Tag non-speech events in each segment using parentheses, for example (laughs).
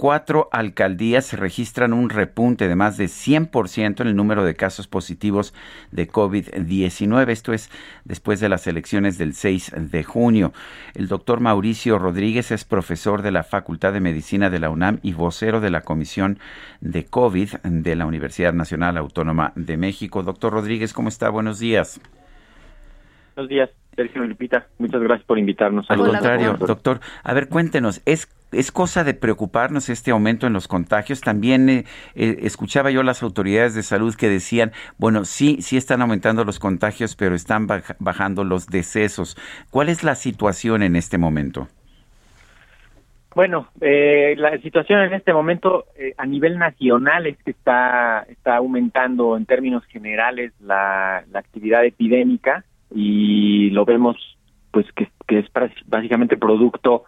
Cuatro alcaldías registran un repunte de más de 100% en el número de casos positivos de COVID-19. Esto es después de las elecciones del 6 de junio. El doctor Mauricio Rodríguez es profesor de la Facultad de Medicina de la UNAM y vocero de la Comisión de COVID de la Universidad Nacional Autónoma de México. Doctor Rodríguez, ¿cómo está? Buenos días. Buenos días, Sergio Lupita. Muchas gracias por invitarnos. Al contrario, doctor. A ver, cuéntenos, ¿es es cosa de preocuparnos este aumento en los contagios. También eh, eh, escuchaba yo las autoridades de salud que decían, bueno, sí, sí están aumentando los contagios, pero están bajando los decesos. ¿Cuál es la situación en este momento? Bueno, eh, la situación en este momento a nivel nacional es que está, está aumentando en términos generales la, actividad epidémica y lo vemos pues que es básicamente producto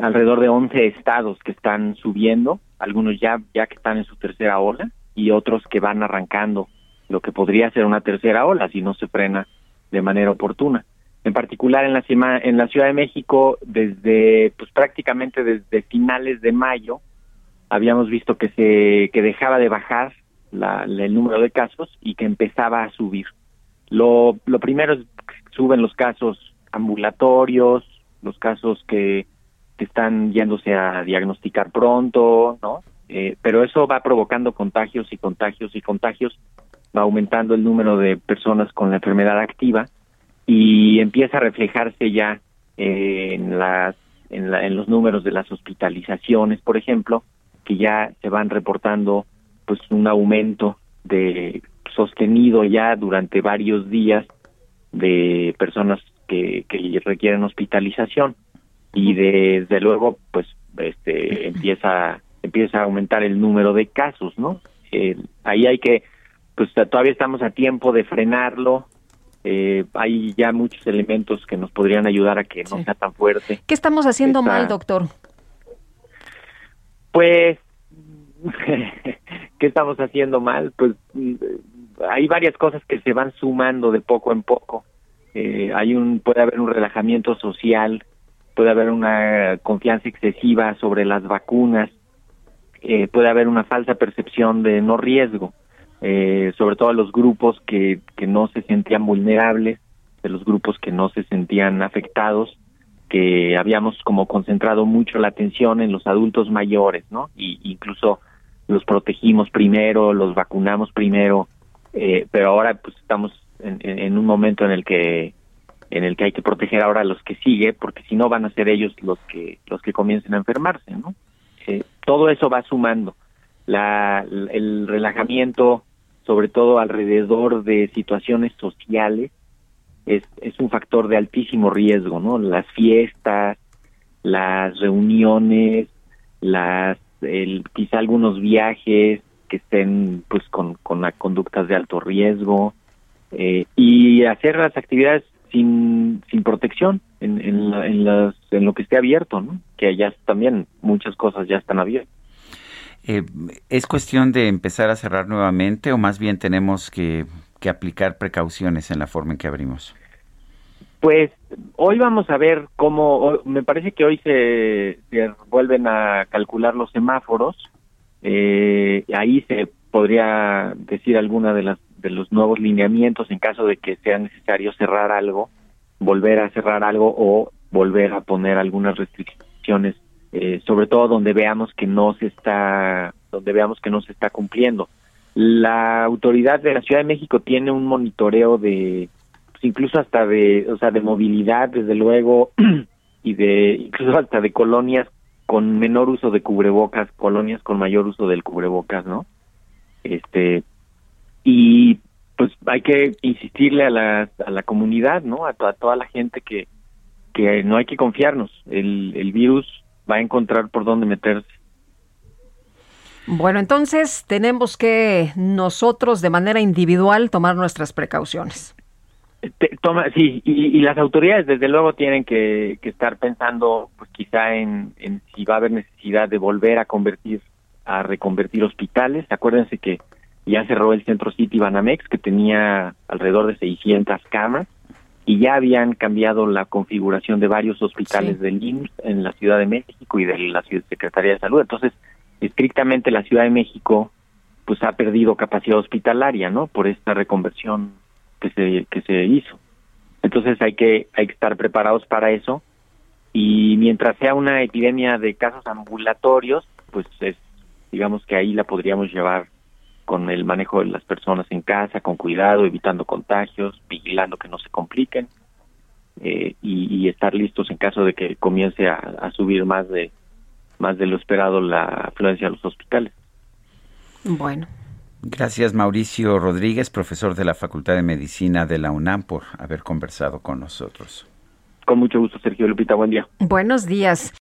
alrededor de 11 estados que están subiendo, algunos ya ya que están en su tercera ola y otros que van arrancando lo que podría ser una tercera ola si no se frena de manera oportuna. En particular en la en la Ciudad de México desde pues prácticamente desde finales de mayo habíamos visto que se que dejaba de bajar la, el número de casos y que empezaba a subir. Lo lo primero es que suben los casos ambulatorios, los casos que están yéndose a diagnosticar pronto, ¿no? Eh, pero eso va provocando contagios y contagios y contagios, va aumentando el número de personas con la enfermedad activa y empieza a reflejarse ya en las en, en los números de las hospitalizaciones, por ejemplo, que ya se van reportando pues un aumento de sostenido ya durante varios días de personas que, que requieren hospitalización y desde luego pues este empieza empieza a aumentar el número de casos no eh, ahí hay que pues todavía estamos a tiempo de frenarlo. Eh, hay ya muchos elementos que nos podrían ayudar a que no sea tan fuerte qué estamos haciendo mal doctor pues (laughs) qué estamos haciendo mal pues hay varias cosas que se van sumando de poco en poco. Eh, hay un puede haber un relajamiento social puede haber una confianza excesiva sobre las vacunas, eh, puede haber una falsa percepción de no riesgo, eh, sobre todo a los grupos que, que no se sentían vulnerables, de los grupos que no se sentían afectados, que habíamos como concentrado mucho la atención en los adultos mayores, ¿no? Y incluso los protegimos primero, los vacunamos primero, eh, pero ahora pues estamos en, en, un momento en el que en el que hay que proteger ahora a los que sigue, porque si no van a ser ellos los que los que comiencen a enfermarse, ¿no? Eh, todo eso va sumando. La, el relajamiento, sobre todo alrededor de situaciones sociales, es, es un factor de altísimo riesgo, ¿no? Las fiestas, las reuniones, las el, quizá algunos viajes que estén pues con, con conductas de alto riesgo eh, y hacer las actividades sin, sin protección en, en, en, las, en lo que esté abierto, ¿no? que ya también muchas cosas ya están abiertas. Eh, ¿Es cuestión de empezar a cerrar nuevamente o más bien tenemos que, que aplicar precauciones en la forma en que abrimos? Pues hoy vamos a ver cómo, me parece que hoy se, se vuelven a calcular los semáforos, eh, ahí se podría decir alguna de las de los nuevos lineamientos en caso de que sea necesario cerrar algo, volver a cerrar algo o volver a poner algunas restricciones, eh, sobre todo donde veamos que no se está, donde veamos que no se está cumpliendo. La autoridad de la Ciudad de México tiene un monitoreo de, pues incluso hasta de, o sea, de movilidad, desde luego, (clears throat) y de, incluso hasta de colonias con menor uso de cubrebocas, colonias con mayor uso del cubrebocas, ¿no? Este, y pues hay que insistirle a la, a la comunidad, ¿no? A, toda la gente que, que no hay que confiarnos. El, el virus va a encontrar por dónde meterse. Bueno, entonces tenemos que nosotros de manera individual tomar nuestras precauciones. toma, sí, y, las autoridades desde luego tienen que, estar pensando, pues quizá en, en, si va a haber necesidad de volver a convertir, a reconvertir hospitales. Acuérdense que ya cerró el Centro City Banamex, que tenía alrededor de 600 camas, y ya habían cambiado la configuración de varios hospitales del IMSS en la Ciudad de México y de la Secretaría de Salud. Entonces, estrictamente la Ciudad de México pues ha perdido capacidad hospitalaria, ¿no? Por esta reconversión que se que se hizo. Entonces hay que hay que estar preparados para eso y mientras sea una epidemia de casos ambulatorios, pues es digamos que ahí la podríamos llevar con el manejo de las personas en casa, con cuidado, evitando contagios, vigilando que no se compliquen eh, y, estar listos en caso de que comience a subir más de más de lo esperado la afluencia a los hospitales. Bueno. Gracias Mauricio Rodríguez, profesor de la Facultad de Medicina de la UNAM, por haber conversado con nosotros. Con mucho gusto, Sergio Lupita. Buen día. Buenos días.